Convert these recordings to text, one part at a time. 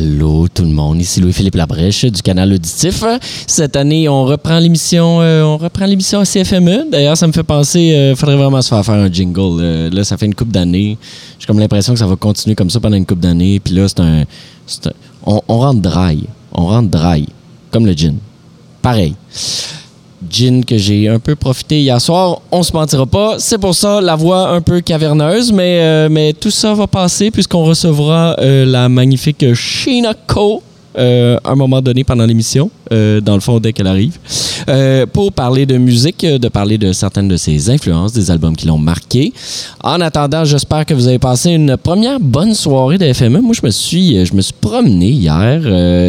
Allô tout le monde, ici Louis-Philippe Labrèche du canal auditif. Cette année, on reprend l'émission euh, on reprend l'émission à CFME. D'ailleurs, ça me fait penser il faudrait vraiment se faire faire un jingle. Euh, là, ça fait une coupe d'années. J'ai comme l'impression que ça va continuer comme ça pendant une coupe d'années. Puis là, c'est un, on, on rentre dry. On rentre dry. Comme le gin. Pareil gin que j'ai un peu profité hier soir. On se mentira pas. C'est pour ça la voix un peu caverneuse, mais, euh, tout ça va passer puisqu'on recevra euh, la magnifique Sheena Co euh, un moment donné pendant l'émission, euh, dans le fond, dès qu'elle arrive, euh, pour parler de musique, de parler de certaines de ses influences, des albums qui l'ont marqué. En attendant, j'espère que vous avez passé une première bonne soirée de FME. Moi, je me suis, je me suis promené hier.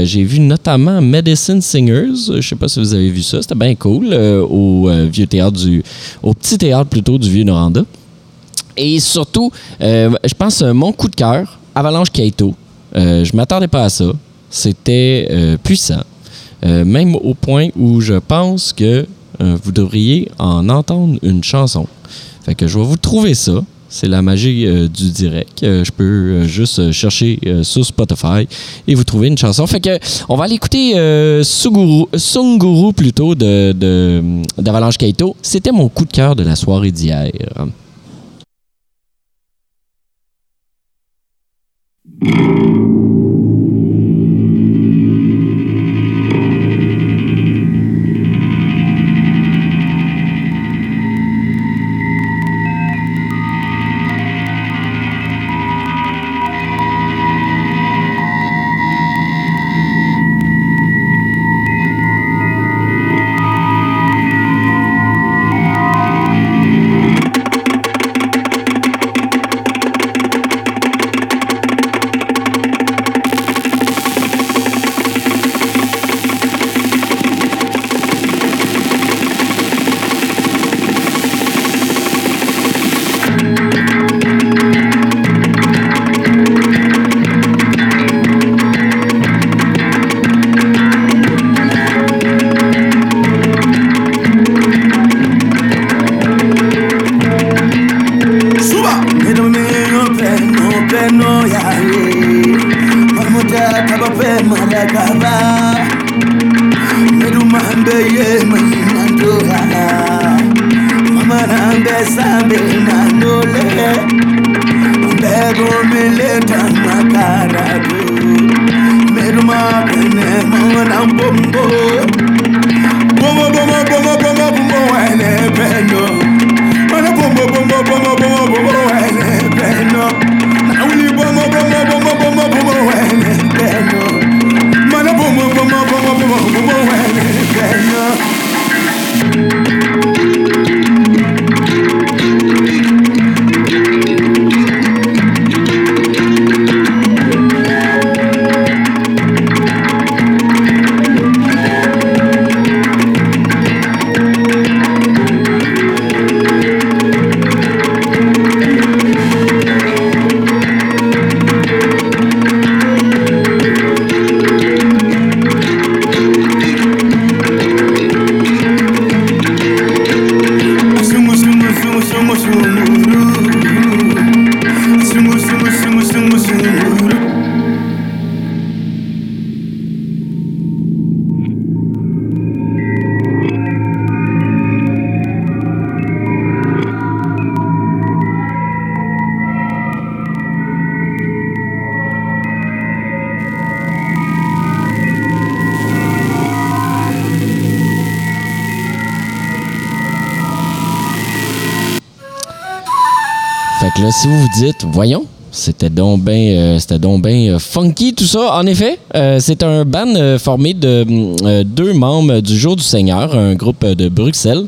J'ai vu notamment Medicine Singers. Je sais pas si vous avez vu ça. C'était bien cool au vieux théâtre du, au petit théâtre plutôt du vieux Noranda. Et surtout, je pense mon coup de cœur, Avalanche Kaito. je m'attendais pas à ça. C'était euh, puissant, euh, même au point où je pense que euh, vous devriez en entendre une chanson. Fait que je vais vous trouver ça. C'est la magie du direct. je peux juste chercher sur Spotify et vous trouver une chanson. Fait que on va aller écouter Sunguru plutôt de d'Avalanche Kaito. C'était mon coup de cœur de la soirée d'hier. Si vous vous dites, voyons, c'était donc bien euh, ben, funky tout ça. En effet, euh, c'est un band formé de deux membres du Jour du Seigneur, un groupe de Bruxelles,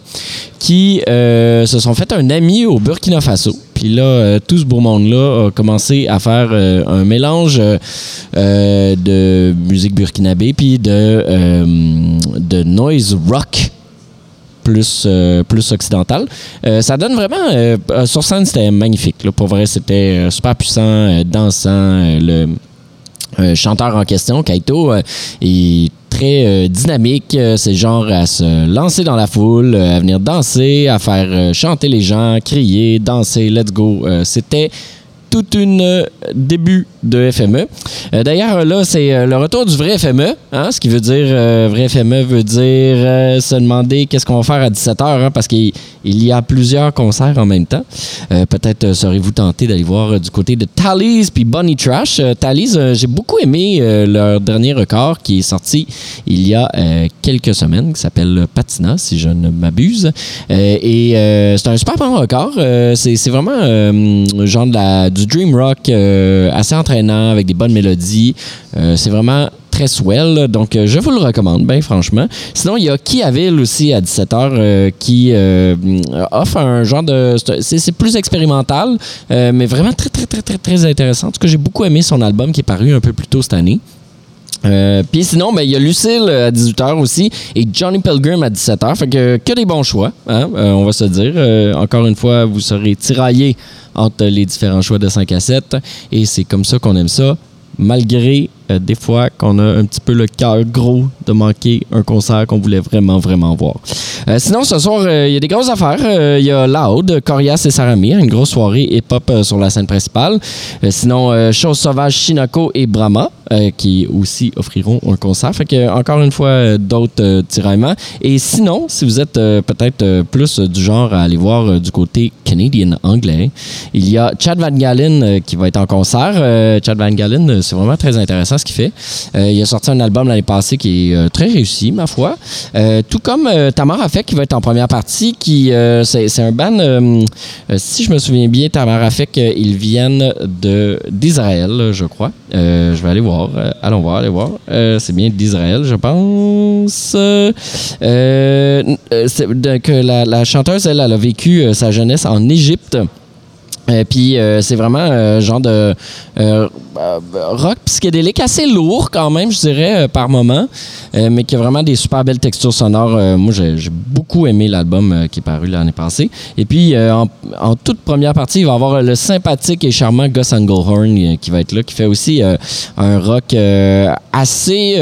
qui se sont fait un ami au Burkina Faso. Puis là, tout ce beau monde-là a commencé à faire un mélange de musique burkinabé puis de, de noise rock plus, euh, plus occidental. Euh, ça donne vraiment. Euh, sur scène, c'était magnifique. Là. Pour vrai, c'était super puissant, dansant. le chanteur en question, Kaito, est très dynamique. C'est genre à se lancer dans la foule, à venir danser, à faire chanter les gens, crier, danser, let's go. c'était tout une début de FME. D'ailleurs, là, c'est le retour du vrai FME. Hein, ce qui veut dire, vrai FME veut dire se demander qu'est-ce qu'on va faire à 17h, hein, parce qu'il y a plusieurs concerts en même temps. Peut-être serez-vous tenté d'aller voir du côté de Tally's puis Bunny Trash. Tally's, j'ai beaucoup aimé leur dernier record qui est sorti il y a quelques semaines, qui s'appelle Patina, si je ne m'abuse. et c'est un super bon record. c'est vraiment genre de la, du dream rock assez entraînant avec des bonnes mélodies. c'est vraiment très swell. Donc, je vous le recommande, bien franchement. Sinon, il y a Kiaville aussi à 17h qui offre un genre de... C'est plus expérimental, mais vraiment très, très, très, très, très intéressant. En tout cas, j'ai beaucoup aimé son album qui est paru un peu plus tôt cette année. Euh, Puis sinon, ben, il y a Lucille à 18h aussi et Johnny Pilgrim à 17h. Fait que, que des bons choix, hein, euh, on va se dire. Euh, encore une fois, vous serez tiraillés entre les différents choix de 5 à 7 et c'est comme ça qu'on aime ça, malgré euh, des fois qu'on a un petit peu le cœur gros de manquer un concert qu'on voulait vraiment, vraiment voir. Euh, sinon, ce soir, euh, il y a des grosses affaires. Il y a Loud, Corias et Saramir, une grosse soirée hip-hop sur la scène principale. sinon, Chose Sauvage, Shinako et Brahma, qui aussi offriront un concert. Fait que, encore une fois, d'autres tiraillements. Et sinon, si vous êtes peut-être plus du genre à aller voir du côté canadien anglais, il y a Chad Van Galen qui va être en concert. Chad Van Galen, c'est vraiment très intéressant ce qu'il fait. Euh, il a sorti un album l'année passée qui est euh, très réussi, ma foi. Euh, tout comme Tamar Afek qui va être en première partie, qui c'est un band, si je me souviens bien, Tamar Afek, ils viennent d'Israël, je crois. je vais aller voir. allons voir, aller voir. c'est bien d'Israël, je pense. la, la, chanteuse, elle, elle a vécu sa jeunesse en Égypte. Et puis euh, c'est vraiment un genre de euh, rock psychédélique assez lourd quand même, je dirais, euh, par moment, mais qui a vraiment des super belles textures sonores. moi, j'ai beaucoup aimé l'album qui est paru l'année passée. Et puis, en, toute première partie, il va y avoir le sympathique et charmant Gus Englehorn qui va être là, qui fait aussi un rock assez,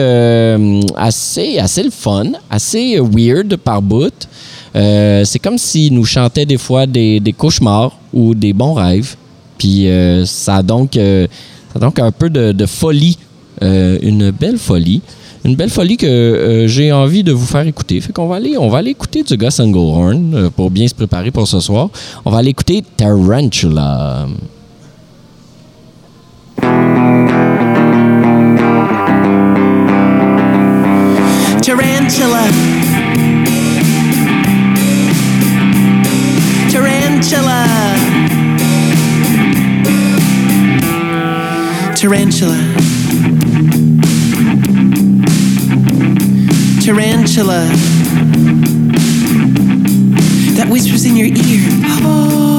assez, assez le fun, assez weird par bout. Euh, c'est comme s'il nous chantait des fois des, des, cauchemars ou des bons rêves. Puis euh, ça, a donc, euh, ça donc un peu de, folie, une belle folie. Une belle folie que j'ai envie de vous faire écouter. Fait qu'on va aller, on va aller écouter du Gus Englehorn pour bien se préparer pour ce soir. On va aller écouter. Tarantula. Tarantula. Tarantula. That whispers in your ear. Hold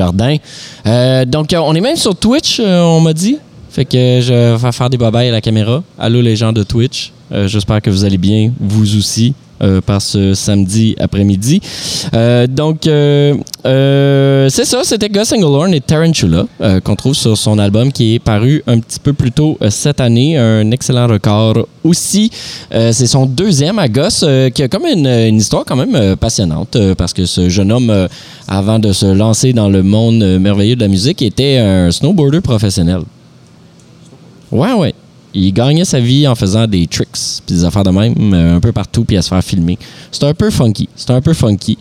Hub des Jardins. Euh, donc, euh, on est même sur Twitch, euh, on m'a dit. Fait que je vais faire des babayes à la caméra. Allô les gens de Twitch. Euh, J'espère que vous allez bien, vous aussi. Euh, par ce samedi après-midi. Euh, donc, euh, c'est ça, c'était Gus Englehorn et Tarantula qu'on trouve sur son album qui est paru un petit peu plus tôt cette année. Un excellent record aussi. C'est son deuxième à Gus qui a comme une, une histoire quand même passionnante parce que ce jeune homme, avant de se lancer dans le monde merveilleux de la musique, était un snowboarder professionnel. Ouais, ouais. Il gagnait sa vie en faisant des tricks, puis des affaires de même, euh, un peu partout, puis à se faire filmer. C'est un peu funky. C'est un peu funky.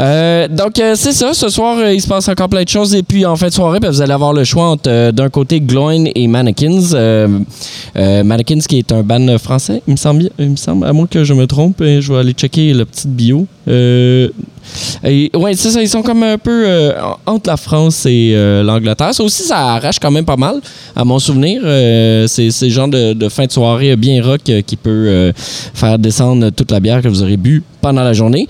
Euh, donc, euh, c'est ça. Ce soir, il se passe encore plein de choses. Et puis, en fin de soirée, ben, vous allez avoir le choix entre, d'un côté, Gloin et Mannequins. Mannequins, qui est un band français, il me semble, à moins que je me trompe, je vais aller checker le petit bio. Et, ouais, c'est ça, ils sont comme un peu euh, en- entre la France et euh, l'Angleterre. Ça aussi, ça arrache quand même pas mal, à mon souvenir. Euh, c'est le genre de, de fin de soirée bien rock qui peut faire descendre toute la bière que vous aurez bu pendant la journée.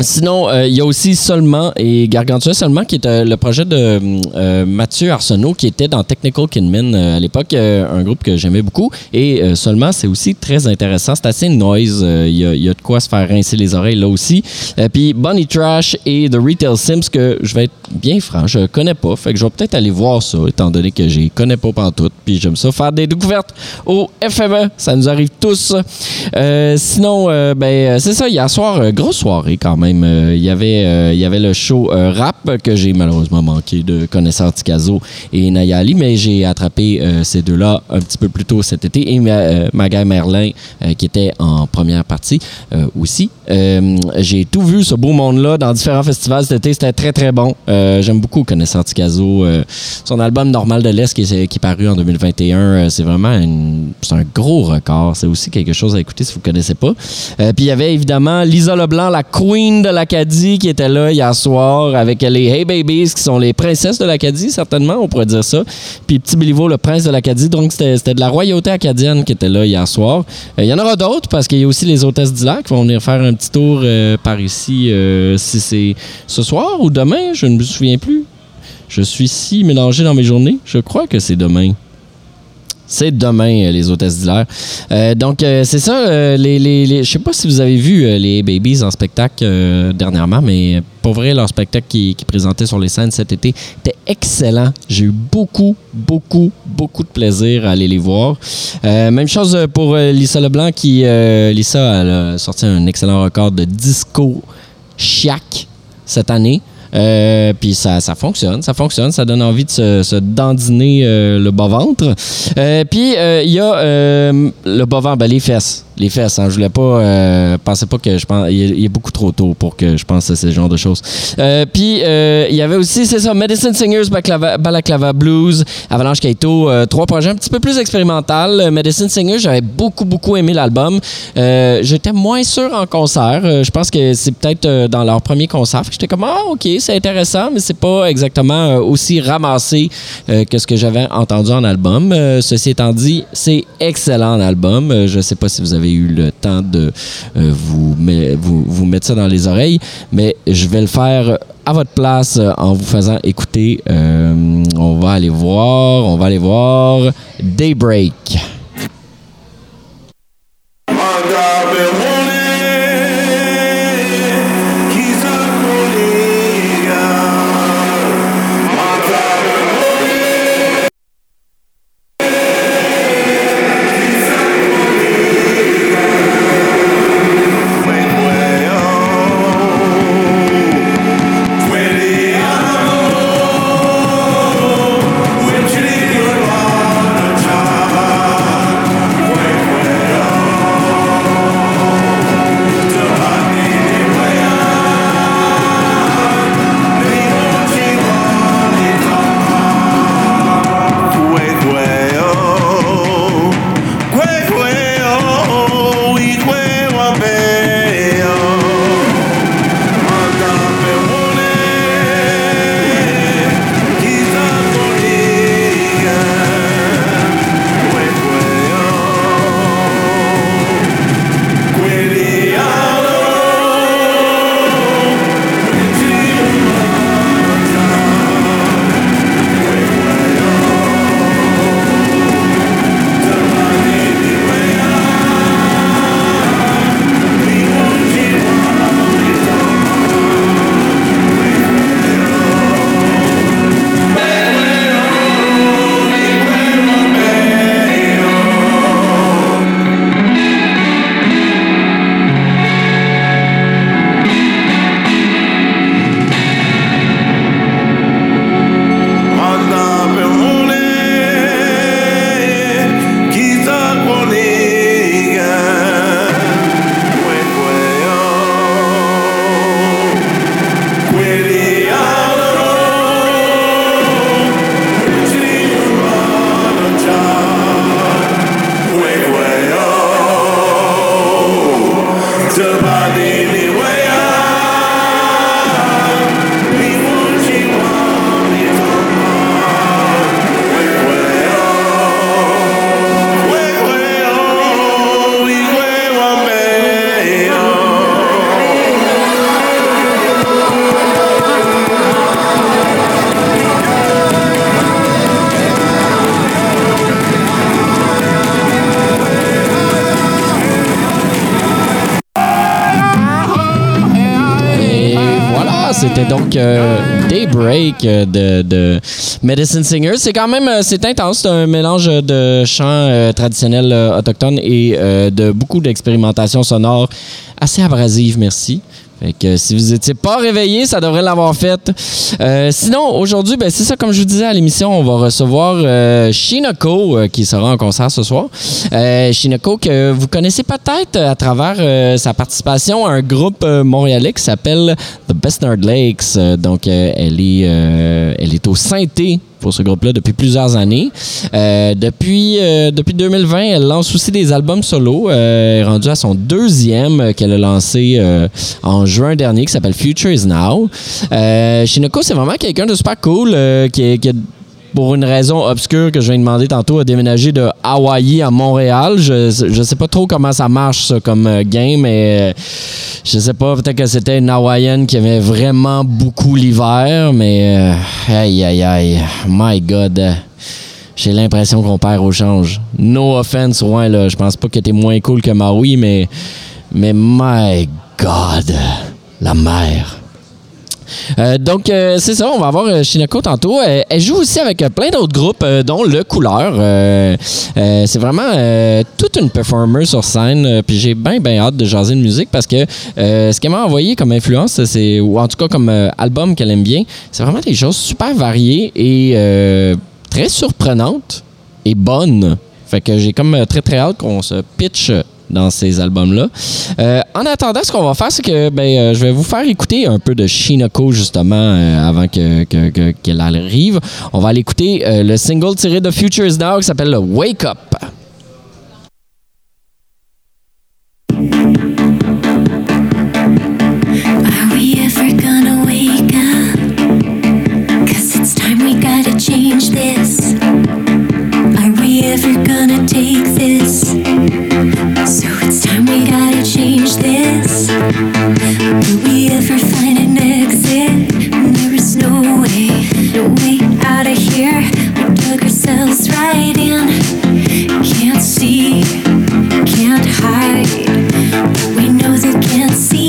Sinon, euh, il y a aussi Seulement et Gargantua Seulement, qui est euh, le projet de euh, Mathieu Arsenault, qui était dans Technical Kinman euh, à l'époque, un groupe que j'aimais beaucoup. Et Seulement, c'est aussi très intéressant. C'est assez noise. Il y, y a de quoi se faire rincer les oreilles là aussi. Puis Bonnie Trash et The Retail Sims, que je vais être bien franc, je connais pas. Fait que je vais peut-être aller voir ça, étant donné que je connais pas pantoute. Puis j'aime ça faire des découvertes au FME. Ça nous arrive tous. Sinon, ben, c'est ça. Hier soir, grosse soirée quand même. Euh, Il y avait, euh, y avait le show euh, rap que j'ai malheureusement manqué de connaisseur Ticazo et Nayali, mais j'ai attrapé ces deux-là un petit peu plus tôt cet été. Et euh, Magai Merlin, qui était en première partie aussi. J'ai tout vu, ce beau monde-là, dans différents festivals cet été. C'était très, très bon. J'aime beaucoup connaisseur Ticazo. Son album Normal de l'Est qui est, qui est paru en 2021, euh, c'est vraiment une- un gros record. C'est aussi quelque chose à écouter si vous ne connaissez pas. Puis il y avait évidemment Lisa Leblanc, la queen de l'Acadie, qui était là hier soir avec les Hey Babies, qui sont les princesses de l'Acadie, certainement, on pourrait dire ça. Puis Petit Béliveau, le prince de l'Acadie. Donc c'était c'était de la royauté acadienne qui était là hier soir. Euh, Il y en aura d'autres parce qu'il y a aussi les hôtesses d'Hilaire qui vont venir faire un petit tour euh, par ici, euh, si c'est ce soir ou demain, je ne me souviens plus. Je suis si mélangé dans mes journées. Je crois que c'est demain. C'est demain, euh, les hôtesses d'hilaire. Euh, donc, euh, c'est ça. euh, les, sais pas si vous avez vu les Babies en spectacle dernièrement, mais pour vrai, leur spectacle qui, qui présentait sur les scènes cet été était excellent. J'ai eu beaucoup, beaucoup, beaucoup de plaisir à aller les voir. Même chose pour Lisa Leblanc qui, Lisa, a sorti un excellent record de disco chiac cette année. Euh, puis ça, ça fonctionne, ça fonctionne, ça donne envie de se, se dandiner euh, le bas-ventre. Euh, puis euh, il y a euh, le bas-ventre, ben, les fesses. Les fesses, hein, je voulais pas, euh, pensais pas que je pense, il est, beaucoup trop tôt pour que je pense à ce genre de choses. Euh, puis euh, il y avait aussi, c'est ça, Medicine Singers, Balaclava, Blues, Avalanche Kaito, euh, trois projets un petit peu plus expérimental. Medicine Singers, j'avais beaucoup, beaucoup aimé l'album. J'étais moins sûr en concert. Je pense que c'est peut-être dans leur premier concert. Que J'étais comme, ah, ok, c'est intéressant, mais c'est pas exactement aussi ramassé que ce que j'avais entendu en album. Ceci étant dit, c'est excellent en album. Euh, je sais pas si vous avez eu le temps de euh, vous, met- vous, vous mettre ça dans les oreilles, mais je vais le faire à votre place euh, en vous faisant écouter. Euh, on va aller voir, on va aller voir Daybreak. Euh, de, de Medicine Singer. C'est quand même euh, c'est intense, c'est un mélange de chants euh, traditionnels autochtones et de beaucoup d'expérimentation sonore assez abrasive, merci. Fait que si vous étiez pas réveillé, ça devrait l'avoir fait. Euh, sinon, aujourd'hui, ben, c'est ça, comme je vous disais à l'émission, on va recevoir euh, Shinoko euh, qui sera en concert ce soir. Euh, Shinoko que vous connaissez peut-être à travers sa participation à un groupe montréalais qui s'appelle The Best Nerd Lakes. Donc, elle, est, elle est au synthé pour ce groupe-là depuis plusieurs années. Euh, depuis, euh, depuis 2020, elle lance aussi des albums solo. Euh, elle est rendue à son deuxième euh, qu'elle a lancé euh, en juin dernier qui s'appelle Future is Now. Euh, Shinoko, c'est vraiment quelqu'un de super cool euh, qui, qui est pour une raison obscure que je viens de demander tantôt, a déménagé de Hawaï à Montréal. Je, je sais pas trop comment ça marche, ça, comme euh, game, mais euh, je sais pas, peut-être que c'était une Hawaïenne qui aimait vraiment beaucoup l'hiver, mais euh, aïe, aïe, aïe, my God. J'ai l'impression qu'on perd au change. No offense, ouais, là, je pense pas que t'es moins cool que Maui, mais, mais my God, la mer. Euh, donc, euh, c'est ça, on va avoir euh, Shinako tantôt. Elle joue aussi avec plein d'autres groupes, dont Le Couleur. C'est vraiment toute une performer sur scène. Puis j'ai bien, bien hâte de jaser de musique parce que ce qu'elle m'a envoyé comme influence, c'est, ou en tout cas comme album qu'elle aime bien, c'est vraiment des choses super variées et très surprenantes et bonnes. Fait que j'ai comme très, très hâte qu'on se pitch dans ces albums-là. Euh, en attendant, ce qu'on va faire, c'est que ben, euh, je vais vous faire écouter un peu de Shinoko, justement, euh, avant que, que- que- qu'elle arrive. On va aller écouter euh, le single tiré de Futures Now qui s'appelle Wake Up. ourselves right in. Can't see, can't hide, but we know they can't see.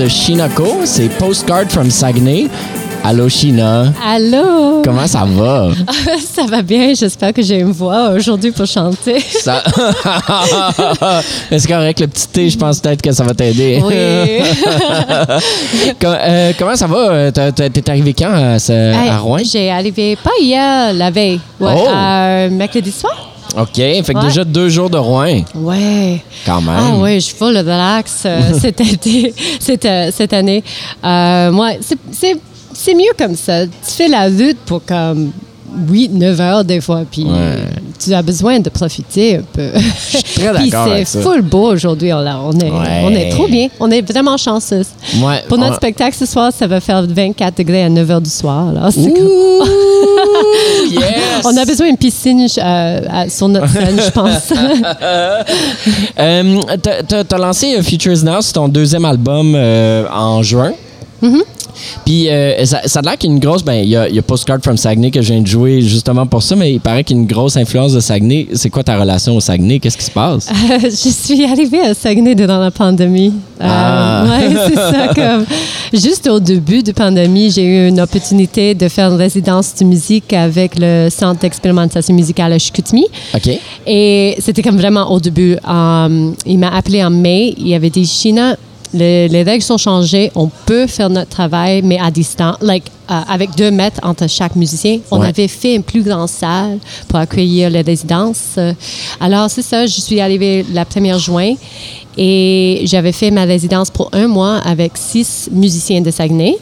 De Shinako. C'est Postcard from Saguenay. Allô, Shina. Allô? Comment ça va? ça va bien. J'espère que j'ai une voix aujourd'hui pour chanter. Ça... C'est correct, le petit thé, je pense peut-être que ça va t'aider. Oui. Euh, comment ça va? Euh, T'es arrivé quand à, ce- Hey, à Rouen? J'ai arrivé pas hier, la veille. Ouais, Oh! euh, mercredi soir. OK, fait que Ouais. déjà deux jours de Rouen, Ouais. quand même. Ah oui, je suis full relax euh, cet été, cette, euh, cette année. Euh, moi, c'est- c'est c'est mieux comme ça. Tu fais la lutte pour comme 8, 9 heures des fois, puis Ouais. Tu as besoin de profiter un peu. Je suis très Puis d'accord c'est full beau aujourd'hui. On, on, est, Ouais. on est trop bien. On est vraiment chanceux. Ouais, Pour notre on- spectacle ce soir, ça va faire 24 degrés à 9 h du soir. Comme- yes! On a besoin d'une piscine euh, à- sur notre scène, je pense. Euh, t'as lancé euh, Futures Now, c'est ton deuxième album euh, en juin. Mm-hmm. Puis euh, ça, ça a l'air qu'il y a une grosse. Ben, il y a, il y a Postcard from Saguenay que je viens de jouer justement pour ça, mais il paraît qu'il y a une grosse influence de Saguenay. C'est quoi ta relation au Saguenay? Qu'est-ce qui se passe? je suis arrivée à Saguenay durant la pandémie. Euh, Ah. ouais, c'est ça. Comme, juste au début de la pandémie, j'ai eu une opportunité de faire une résidence de musique avec le Centre d'expérimentation musicale à Chicoutimi. OK. Et c'était comme vraiment au début. Um, il m'a appelé en mai. Il avait dit, China, les, les règles sont changées. On peut faire notre travail, mais à distance. Like, euh, avec deux mètres entre chaque musicien. On Ouais. avait fait une plus grande salle pour accueillir les résidences. Alors, c'est ça. Je suis arrivée la première juin et j'avais fait ma résidence pour un mois avec six musiciens de Saguenay.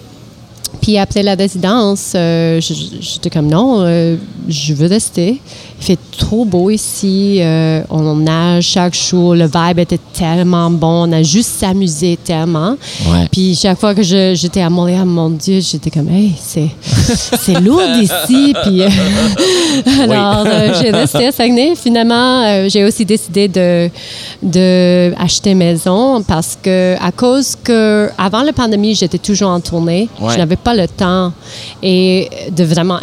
Puis après la résidence, euh, j'étais comme non, euh, je veux rester. Il fait trop beau ici. euh, on nage chaque jour. Le vibe était tellement bon. On a juste s'amusé tellement. Ouais. Puis chaque fois que je- j'étais à Montréal, mon Dieu, j'étais comme, hey, c'est, c'est lourd ici. Puis euh, alors, euh, j'ai resté à Saguenay. Finalement, j'ai aussi décidé de, de acheter maison parce que à cause que avant la pandémie, j'étais toujours en tournée. Ouais. Je n'avais pas le temps et de vraiment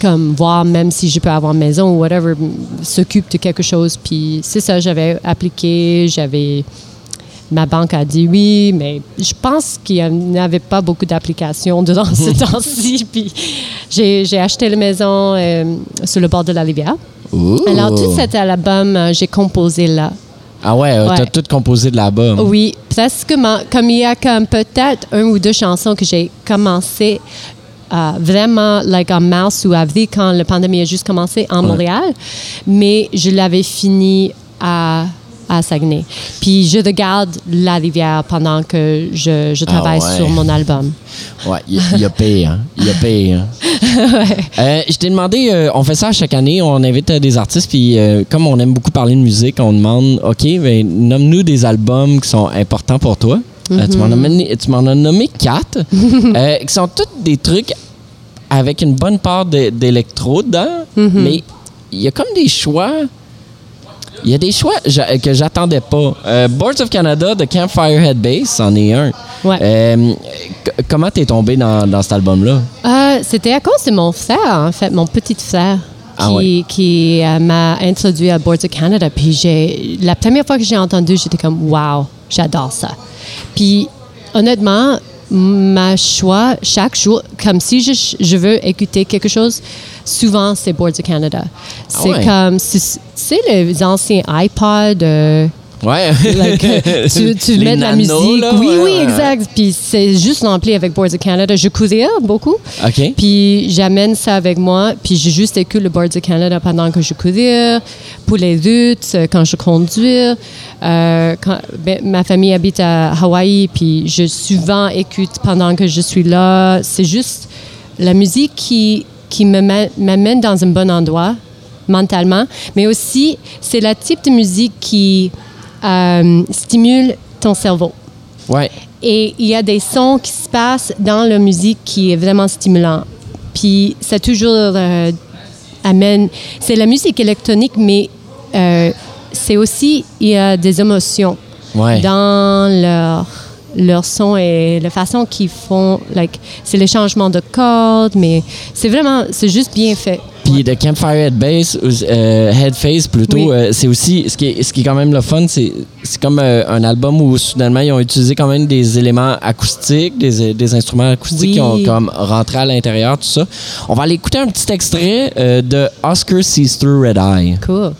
comme voir même si je peux avoir une maison ou whatever s'occupe de quelque chose. Puis c'est ça, j'avais appliqué, j'avais Ma banque a dit oui, mais je pense qu'il n'y avait pas beaucoup d'applications durant ce temps-ci. Puis j'ai acheté la maison euh, sur le bord de la rivière. Alors, tout cet album, euh, j'ai composé là. Ah ouais, euh, t'as tout composé de là-bas. Oui, presque comme il y a comme peut-être un ou deux chansons que j'ai commencé vraiment like en mars ou avril quand la pandémie a juste commencé en Montréal, mais je l'avais fini à à Saguenay. Puis je regarde la rivière pendant que je, je Ah travaille ouais. sur mon album. Ouais, il il y, a pire. hein. Il y a pire. Euh, je t'ai demandé, euh, on fait ça chaque année, on invite euh, des artistes, puis comme on aime beaucoup parler de musique, on demande, OK, ben, nomme-nous des albums qui sont importants pour toi. Euh, tu m'en as nommé- tu m'en as nommé quatre, euh, qui sont tous des trucs avec une bonne part d'électro dedans, mais il y a comme des choix. Il y a des choix que j'attendais pas. Euh, Boards of Canada de Campfire Head Bass, c'en est un. Ouais. Euh, comment t'es tombé dans, dans cet album-là? Euh, C'était à cause de mon frère, en fait, mon petit frère. Qui, Ah ouais. qui euh, m'a introduit à Boards of Canada. Puis j'ai, la première fois que j'ai entendu, j'étais comme wow, j'adore ça. Puis honnêtement, ma choix chaque jour, comme si je, je veux écouter quelque chose, souvent c'est Boards of Canada. C'est ouais? comme, c'est les anciens iPods. euh, Ouais. like, euh, tu, mets de la musique. là, oui, ouais, oui, ouais, exact. Puis c'est juste rempli avec Boards of Canada. Je courais beaucoup. OK. Puis j'amène ça avec moi. Puis j'ai juste écouté le Boards of Canada pendant que je courais, pour les routes, euh, quand je conduis. Euh, quand, ben, ma famille habite à Hawaï, puis je souvent écoute pendant que je suis là. C'est juste la musique qui, qui m'amène dans un bon endroit mentalement, mais aussi c'est le type de musique qui euh, stimule ton cerveau. Ouais. Et il y a des sons qui se passent dans la musique qui est vraiment stimulant. Puis ça toujours euh, amène. C'est la musique électronique, mais euh, c'est aussi il y a des émotions Ouais. dans leur leur son et la façon qu'ils font. Like, c'est les changements de cordes, mais c'est vraiment c'est juste bien fait. Puis de Campfire Head Bass, euh, Head Face plutôt, Oui. euh, c'est aussi ce qui est, ce qui est quand même le fun, c'est c'est comme euh, un album où soudainement ils ont utilisé quand même des éléments acoustiques, des, des instruments acoustiques Oui. qui ont comme rentré à l'intérieur, tout ça. On va aller écouter un petit extrait euh, de Oscar Sees Through Red Eye. Cool.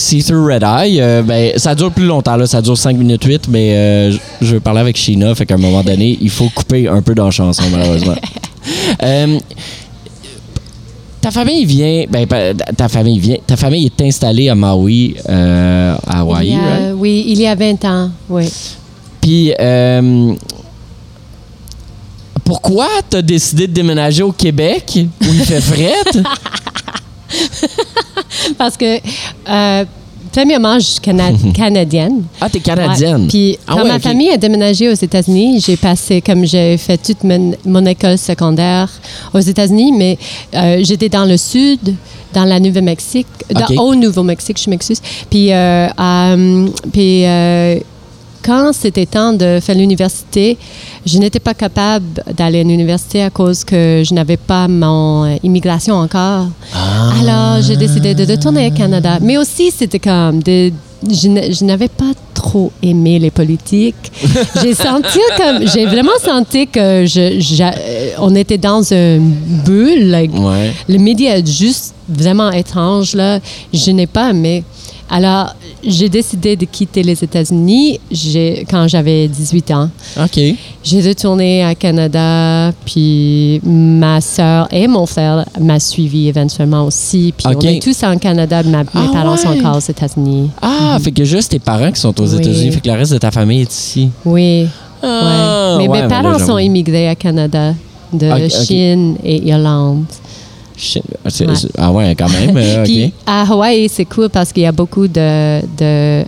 Oscar See Through Red Eye. Euh, ben, ça dure plus longtemps, là. ça dure 5 minutes 8, mais euh, je- veux parler avec Sheena, fait qu'à un moment donné, il faut couper un peu dans la chanson, malheureusement. Euh, ta famille vient, ben, ta famille vient, ta famille est installée à Maui, à Hawaï, Il y a- right? Oui, il y a 20 ans, oui. Puis, pourquoi t'as décidé de déménager au Québec où il fait fret? Parce que, euh, premièrement, je suis cana- canadienne. Ah, t'es canadienne. Puis Ah quand ouais, ma famille a déménagé aux États-Unis, j'ai passé, comme j'ai fait toute mon, mon école secondaire aux États-Unis, mais euh, j'étais dans le sud, dans la Nouveau-Mexique, dans- Ok. au Nouveau-Mexique, je m'excuse. Puis, euh, puis euh, quand c'était temps de faire l'université, je n'étais pas capable d'aller à l'université à cause que je n'avais pas mon euh, immigration encore. Ah. Alors, j'ai décidé de retourner au Canada. Mais aussi, c'était comme de je n'avais pas trop aimé les politiques. J'ai senti comme, j'ai vraiment senti que je, euh, on était dans une bulle. like, Ouais. Le média est juste vraiment étrange là. Je n'ai pas aimé. Alors, j'ai décidé de quitter les États-Unis quand j'avais 18 ans. OK. J'ai retourné à Canada, puis ma sœur et mon frère m'a suivi éventuellement aussi. Puis Ok. on est tous en Canada, ma- mes Ah parents sont encore aux États-Unis. Ah, fait que juste tes parents qui sont aux Oui. États-Unis, fait que le reste de ta famille est ici. Oui. Ah, ouais. Mais ouais, mes mais parents là, sont immigrés à Canada, de ok. Chine et Irlande. Ouais. Ah ouais, quand même. euh, Puis à Hawaï, c'est cool parce qu'il y a beaucoup de, de euh,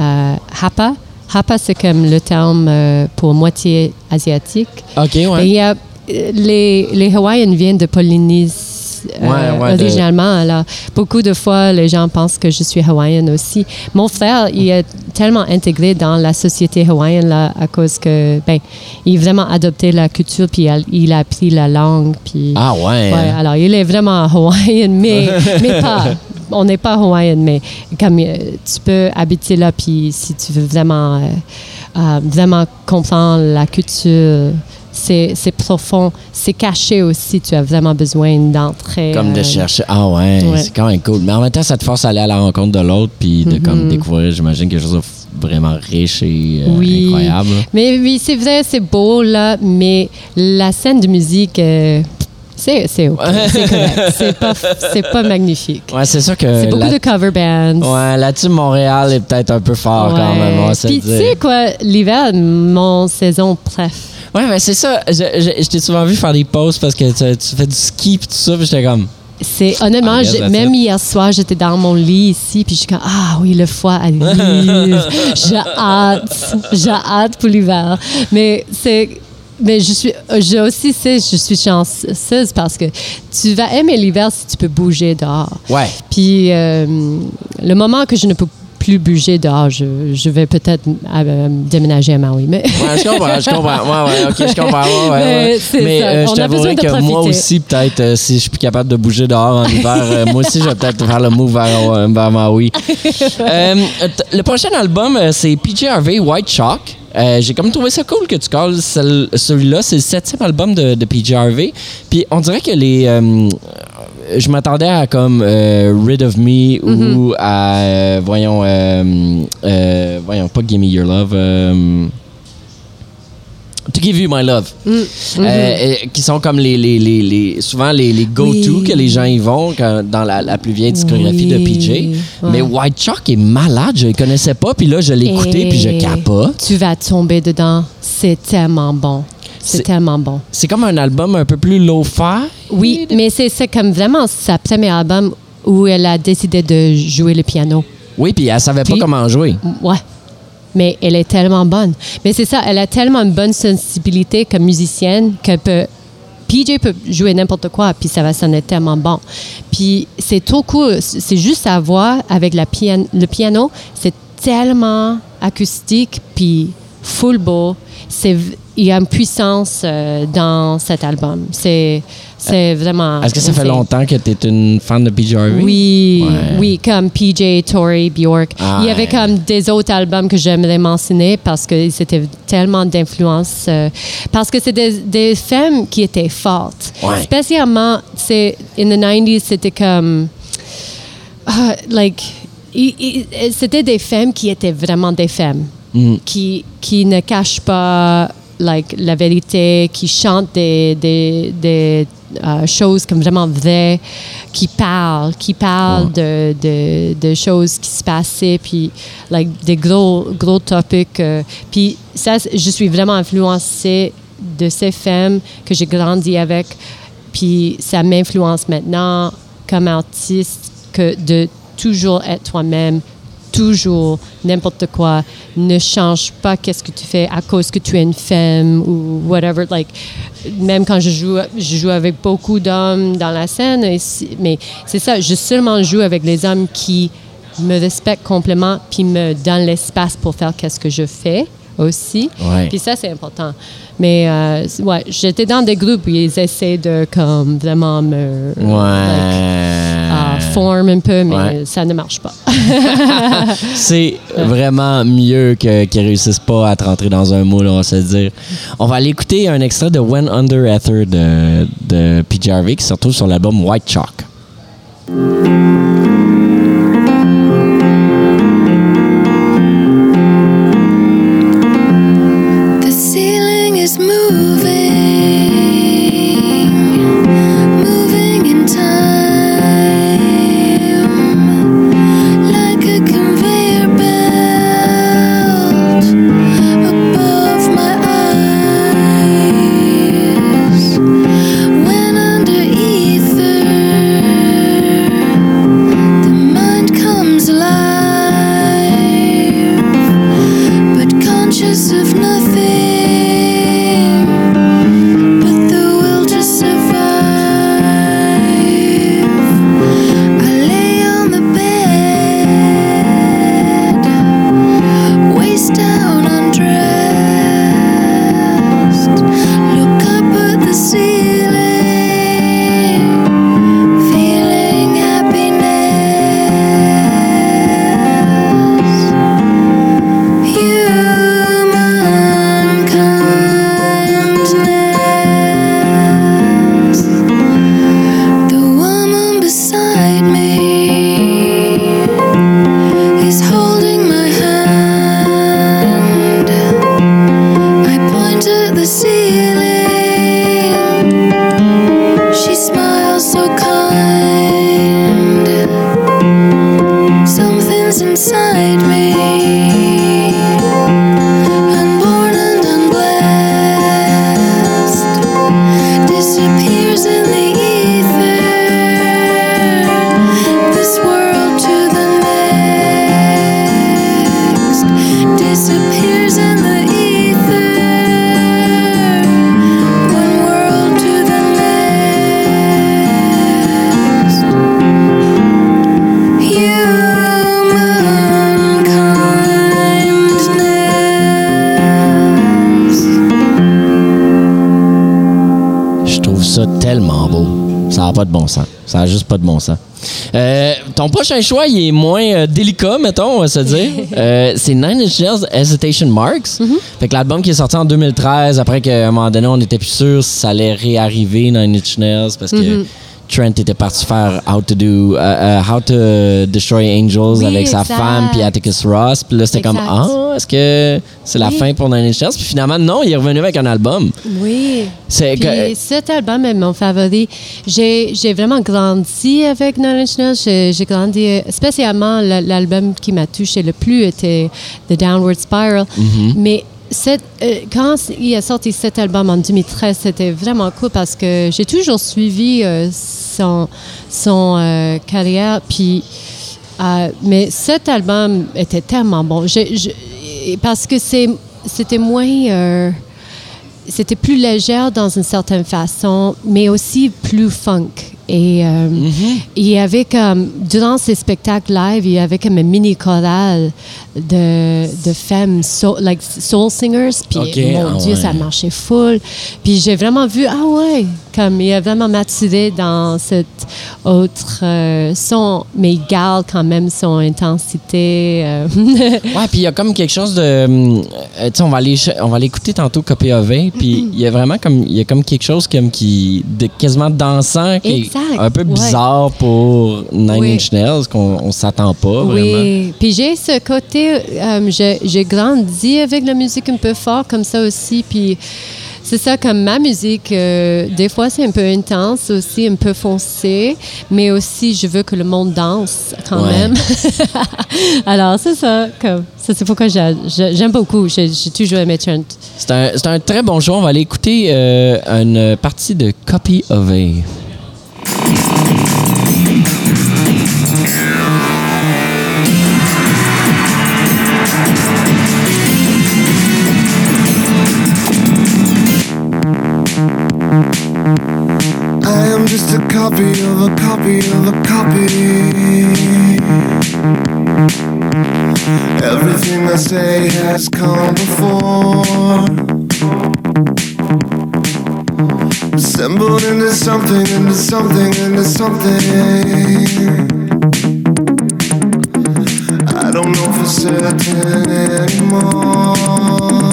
euh, hapa. Hapa, c'est comme le terme euh, pour moitié asiatique. OK, Et il ouais. y a, les, les Hawaïens viennent de Polynésie. Euh, Ouais, ouais, de- originalement, alors beaucoup de fois les gens pensent que je suis hawaïenne aussi. Mon frère, il est tellement intégré dans la société hawaïenne là à cause que ben il a vraiment adopté la culture puis il a, appris la langue puis Ah ouais. Ouais, alors il est vraiment hawaïen, mais, mais pas. On n'est pas hawaïen, mais comme euh, tu peux habiter là, puis si tu veux vraiment, euh, euh, vraiment comprendre la culture, c'est profond, c'est caché aussi. Tu as vraiment besoin d'entrer. Comme de euh, chercher. Ah ouais, Ouais. c'est quand même cool. Mais en même temps, ça te force à aller à la rencontre de l'autre puis de comme Mhm. découvrir, j'imagine, quelque chose de vraiment riche et euh, Oui. incroyable. Mais oui, c'est vrai, c'est beau là, mais la scène de musique, euh, c'est c'est ok, c'est correct. C'est pas, c'est pas magnifique. Ouais, c'est sûr que. C'est beaucoup de cover bands. Ouais, là-dessus, Montréal est peut-être un peu fort quand même, Puis tu sais quoi, l'hiver, mon saison préf. Ouais, mais c'est ça. Je, je- je t'ai souvent vu faire des pauses parce que tu, tu fais du ski pis tout ça, puis j'étais comme. C'est honnêtement, Ah, yes, même it. hier soir, j'étais dans mon lit ici, puis je suis comme ah oui, le foie arrive. j'ai hâte, j'ai hâte pour l'hiver. Mais c'est mais je suis je aussi sais je suis chanceuse parce que tu vas aimer l'hiver si tu peux bouger dehors. Ouais. Puis euh, le moment que je ne peux plus bouger dehors, je, je vais peut-être euh, déménager à Maui. Mais Ouais, je comprends, je comprends. Ouais, ouais, ok, je comprends. Ouais, Mais euh, je t'avouerais de que moi aussi, peut-être, euh, si je suis plus capable de bouger dehors en hiver, moi aussi, je vais peut-être faire le move vers, vers Maui. Le prochain album, c'est PJ Harvey, White Chalk. Euh, J'ai comme trouvé ça cool que tu calls celui-là. C'est le septième album de, de PJ Harvey. Puis on dirait que les. euh, je m'attendais à comme euh, Rid of Me ou à. euh, voyons. euh, euh, voyons, pas Give Me Your Love. euh, To Give You My Love. Mm. Euh, qui sont comme les, les, les, les- souvent les, go-to Oui. que les gens y vont quand- dans la, la plus vieille discographie de PJ. ouais. Mais White Chalk est malade, je le connaissais pas, puis là je l'ai écouté puis je Et capote. Tu vas tomber dedans. C'est tellement bon. C'est tellement bon. C'est comme un album un peu plus low-fi. Oui, mais c'est comme vraiment sa premier album où elle a décidé de jouer le piano. Oui, puis elle savait pas comment jouer. Ouais. Mais elle est tellement bonne. Mais c'est ça, elle a tellement une bonne sensibilité comme musicienne qu'elle peut. PJ peut jouer n'importe quoi, puis ça va sonner tellement bon. Puis c'est trop cool. C'est juste sa voix avec la pian- le piano. C'est tellement acoustique, puis full beau. Il y a une puissance euh, dans cet album. C'est c'est vraiment. Est-ce que ça fait longtemps que tu es une fan de PJ Harvey? Oui, Ouais. oui, comme PJ, Tori, Bjork. Ah, Il y avait ouais. comme des autres albums que j'aimerais mentionner parce que c'était tellement d'influence. euh, parce que c'est des, des femmes qui étaient fortes. Ouais. Spécialement, c'est in the 90s, c'était comme ah, like c'était des femmes qui étaient vraiment des femmes Mm. qui qui ne cachent pas like la vérité qui chantent des des, des euh, choses comme vraiment vraies qui parlent qui parlent de, de, de choses qui se passaient puis like des gros gros topics euh, puis ça je suis vraiment influencée de ces femmes que j'ai grandi avec puis ça m'influence maintenant comme artiste que de toujours être toi-même, toujours n'importe quoi, ne change pas qu'est-ce que tu fais à cause que tu es une femme ou whatever. Like même quand je joue, je joue avec beaucoup d'hommes dans la scène, et si- mais c'est ça, je seulement joue avec les hommes qui me respectent complètement puis me donnent l'espace pour faire qu'est-ce que je fais aussi. Ouais. Puis ça, c'est important. Mais euh, ouais, j'étais dans des groupes où ils essaient de comme vraiment me Ouais. Un peu, mais Ouais. ça ne marche pas. C'est vraiment mieux qu'ils réussissent pas à te rentrer dans un moule, on va se dire. On va aller écouter un extrait de When Under Ether de, de PJ Harvey qui se retrouve sur l'album White Chalk. Bon sens. Euh, ton prochain choix, il est moins euh, délicat, mettons, on va se dire. Euh, c'est Nine Inch Nails Hesitation Marks. Fait que l'album qui est sorti en 2013, après qu'à un moment donné, on n'était plus sûr si ça allait réarriver Nine Inch Nails parce que Trent était parti faire How to Do, euh, euh, How to Destroy Angels Oui, avec sa femme puis Atticus Ross. Puis là, c'était comme, ah, est-ce que c'est la Oui. fin pour Nine Inch Nails? Puis finalement, non, il est revenu avec un album. Oui. C'est que- cet album est mon favori. J'ai j'ai vraiment grandi avec Nine Inch Nails. J'ai grandi, euh, spécialement la- l'album qui m'a touché le plus était The Downward Spiral. Mm-hmm. Mais euh, quand il a sorti cet album en 2013, c'était vraiment cool parce que j'ai toujours suivi euh, son, son euh, carrière. Puis, mais cet album était tellement bon. Parce que c'était moins. c'était plus légère dans une certaine façon, mais aussi plus funk. Et euh, il y avait comme, durant ces spectacles live, il y avait comme une mini chorale de, de femmes soul, like soul singers. Puis, Ok, mon ah Dieu, ouais. ça marchait full. Puis j'ai vraiment vu, ah ouais, comme il a vraiment maturé dans cet autre euh, son, mais il garde quand même son intensité. euh. Ouais, puis il y a comme quelque chose de. euh, tu sais, on va aller, on va aller écouter tantôt A, puis il y a vraiment comme, il y a comme quelque chose comme qui, de quasiment dansant, qui Exact, un peu ouais. bizarre pour Nine Oui. Inch Nails, qu'on on s'attend pas vraiment. Oui, puis j'ai ce côté, euh, j'ai grandi avec la musique un peu fort comme ça aussi, puis c'est ça comme ma musique, euh, des fois c'est un peu intense aussi, un peu foncé, mais aussi je veux que le monde danse quand Ouais. même. Alors c'est ça, comme ça c'est pourquoi j'ai- j'ai- j'aime beaucoup, j'ai toujours aimé Trent. C'est un, c'est un très bon choix. On va aller écouter euh, une partie de Copy of A. Everything I say has come before. Assembled into something, into something, into something. I don't know for certain anymore.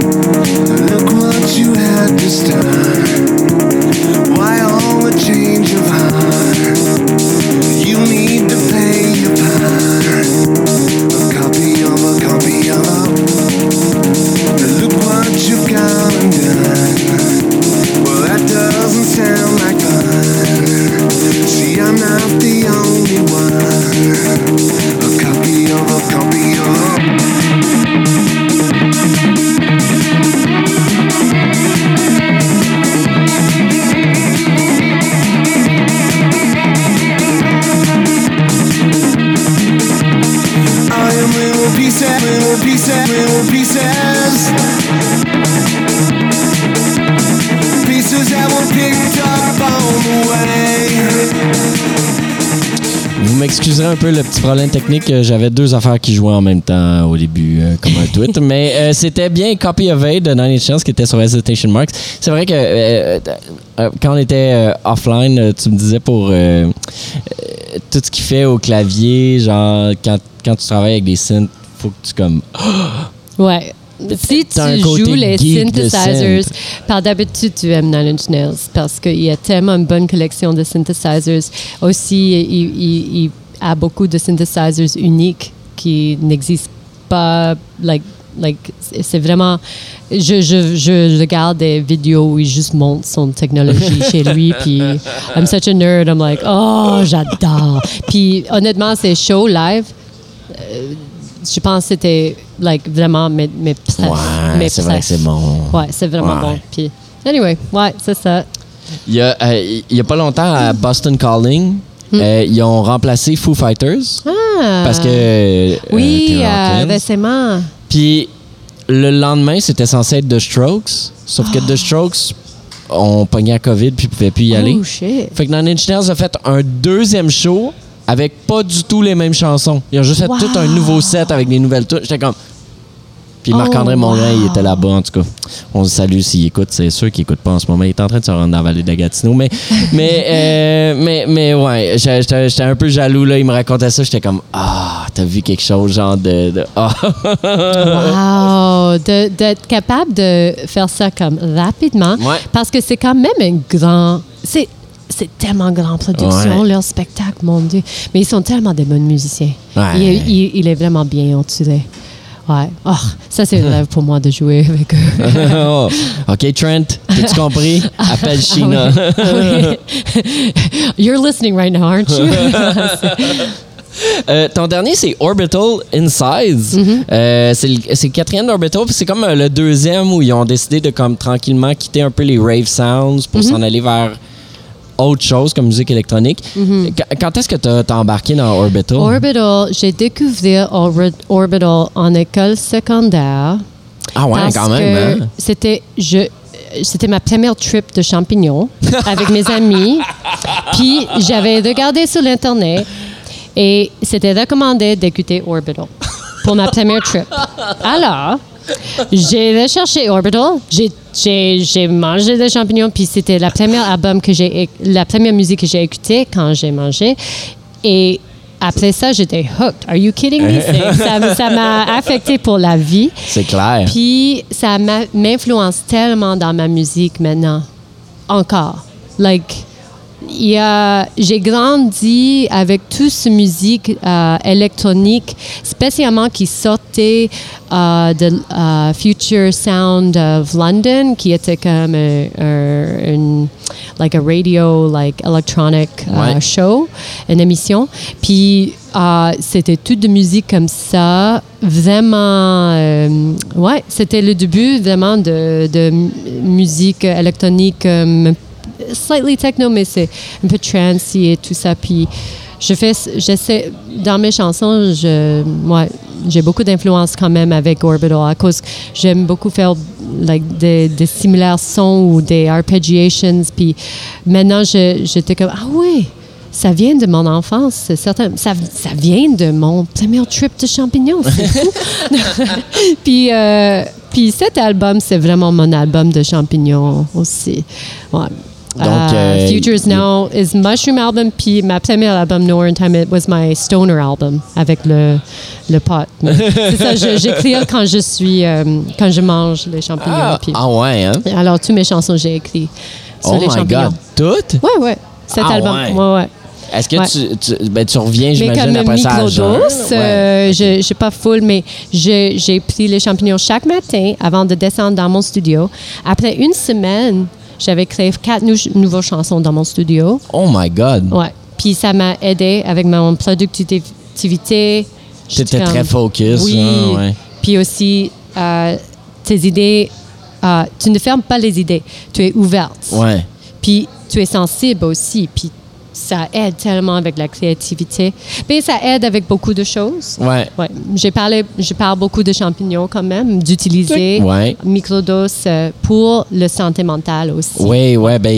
Look what you had to start. Problème technique. euh, J'avais deux affaires qui jouaient en même temps au début, euh, comme un tweet. Mais euh, c'était bien Copy of A de Nine Inch Nails qui était sur Hesitation Marks. C'est vrai que euh, euh, quand on était euh, offline, euh, tu me disais pour euh, euh, tout ce qu'il fait au clavier, genre quand, quand tu travailles avec des synths, faut que tu comme Ouais. Si tu joues les synthesizers, synth. par d'habitude, tu aimes Nine Inch Nails parce qu'il y a tellement une bonne collection de synthesizers. Aussi, il, il- il a beaucoup de synthesizers uniques qui n'existent pas like, like, c'est vraiment. Je, je, je regarde des vidéos où il juste monte son technologie chez lui, puis I'm such a nerd. I'm like, oh, j'adore. Puis honnêtement, ces shows live, euh, je pense que c'était like vraiment mes, mes Ouais, mes c'est vrai c'est bon. Ouais, c'est vraiment Ouais. bon. Puis, anyway, ouais, c'est ça. Il y a, euh, il y a pas longtemps à Boston Calling, euh, ils ont remplacé Foo Fighters. Ah. parce que. euh, Oui, euh, récemment. Puis le lendemain, c'était censé être The Strokes. Sauf que The Strokes ont pogné à COVID puis pouvaient plus y aller. Oh, shit. Fait que Nine Inch Nails a fait un deuxième show avec pas du tout les mêmes chansons. Ils ont juste fait Wow. tout un nouveau set avec des nouvelles touches. J'étais comme. Puis Marc-André Oh, Mongrain, il était là-bas, en tout cas. On le salue s'il écoute. C'est sûr qu'il écoute pas en ce moment. Il est en train de se rendre dans la vallée de la Gatineau. Mais, mais, euh, mais, mais ouais, j'étais un peu jaloux. Là. Il me racontait ça. J'étais comme, ah, t'as vu quelque chose, genre de. de- ah. Wow! D'être capable de faire ça comme rapidement. Ouais. Parce que c'est quand même un grand. C'est. C'est tellement grande production, Ouais. leur spectacle, mon Dieu. Mais ils sont tellement des bons musiciens. Ouais. Il, il- il est vraiment bien entouré. Ouais. Oh, ça, c'est le rêve pour moi de jouer avec eux. Oh. OK, Trent, as-tu compris? Appelle Sheena. Ah oui. You're listening right now, aren't you? Euh, ton dernier, c'est Orbital Insides. Euh, c'est le, c'est le quatrième d'Orbital. puis C'est comme euh, le deuxième où ils ont décidé de comme tranquillement quitter un peu les rave sounds pour Mm-hmm. s'en aller vers autre chose comme musique électronique. Qu- Quand est-ce que tu as embarqué dans Orbital? Orbital, j'ai découvert Orbi- Orbital en école secondaire. ah ouais, parce quand que même. hein? C'était je c'était ma première trip de champignons avec mes amis. Puis j'avais regardé sur l'internet et c'était recommandé d'écouter Orbital pour ma première trip. Alors, j'ai recherché Orbital, j'ai- j'ai mangé des champignons, puis c'était la première album que j'ai, la première musique que j'ai écoutée quand j'ai mangé. Et après ça, j'étais hooked. Are you kidding me? Ça m'a affecté pour la vie. C'est clair. Puis ça m'influence tellement dans ma musique maintenant. Encore. Like, j'ai grandi avec toute cette musique euh, électronique, spécialement qui sortait euh, de euh, Future Sound of London, qui était comme un, un- like a radio, like electronic Ouais. show, une émission. Puis c'était toute de musique comme ça, vraiment, ouais, c'était le début vraiment de, musique électronique, slightly techno, mais c'est un peu trancy et tout ça. Puis je fais, j'essaie, dans mes chansons, ouais, j'ai beaucoup d'influence quand même avec Orbital à cause j'aime beaucoup faire like, des, similaires sons ou des arpeggiations. Puis maintenant, j'étais comme, ah oui, ça vient de mon enfance, c'est certain. Ça, ça vient de mon premier trip de champignons, puis, euh, puis cet album, c'est vraiment mon album de champignons aussi. Ouais. Donc, Euh, euh, Futures Now is Mushroom album, puis ma première album, Nowhere in Time, it was my stoner album avec le, le pot. Mais C'est ça, j'écris quand je suis, euh, quand je mange les champignons. Ah, ah ouais, hein? alors, toutes mes chansons, j'ai écrit sur Oh les my champignons. God. Toutes? Ouais, ouais. Cet Ah, album. ouais. Ouais, ouais. Est-ce que Ouais. tu, tu, ben, tu reviens, Mais j'imagine, comme après ça à jeun? microdose, euh, je j'ai pas full, mais j'ai pris les champignons chaque matin avant de descendre dans mon studio. Après une semaine, j'avais créé quatre nou- nouvelles chansons dans mon studio. Oh my God. Ouais. Puis ça m'a aidé avec mon productivité. J'étais très focus. Oui. hein, ouais. Puis aussi, euh, tes idées, euh, tu ne fermes pas les idées. Tu es ouverte. Ouais. Puis tu es sensible aussi. Puis ça aide tellement avec la créativité. Mais ça aide avec beaucoup de choses. Ouais. Ouais, j'ai parlé, je parle beaucoup de champignons quand même, d'utiliser Ouais. microdose euh, pour le santé mentale aussi. Oui, ouais, ben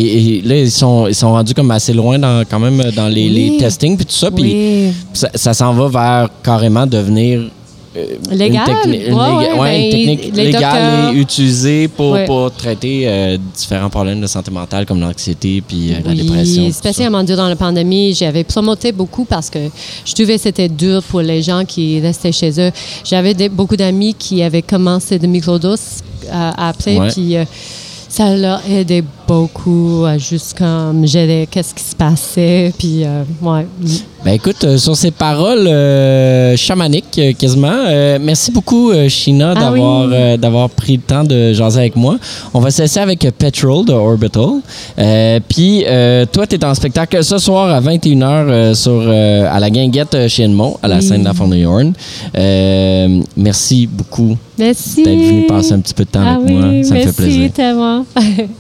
là ils sont ils sont rendus comme assez loin dans quand même dans les, Oui. les testings puis tout ça puis Oui. ça, ça s'en va vers carrément devenir euh, Légal? une, techni- une Ouais, léga- ouais, ouais, une ben, technique légale et utilisée pour, traiter euh, différents problèmes de santé mentale comme l'anxiété puis euh, la dépression. Spécialement durant la pandémie, j'avais promoté beaucoup parce que je trouvais que c'était dur pour les gens qui restaient chez eux. J'avais beaucoup d'amis qui avaient commencé de microdoses euh, après, puis ça leur aidait beaucoup à juste comme gérer qu'est-ce qui se passait. Puis, euh, ouais. Ben écoute, euh, sur ces paroles euh, chamaniques euh, quasiment, euh, merci beaucoup euh, Sheena Ah d'avoir oui. euh, d'avoir pris le temps de jaser avec moi. On va se laisser avec euh, Petrol de Orbital. Euh, Puis euh, toi, tu es en spectacle ce soir à 21h euh, sur euh, à la Guinguette euh, chez Edmond, à la Oui. scène de la. Euh, merci beaucoup Merci. d'être venu passer un petit peu de temps ah avec oui, moi. Ça me merci fait plaisir. tellement.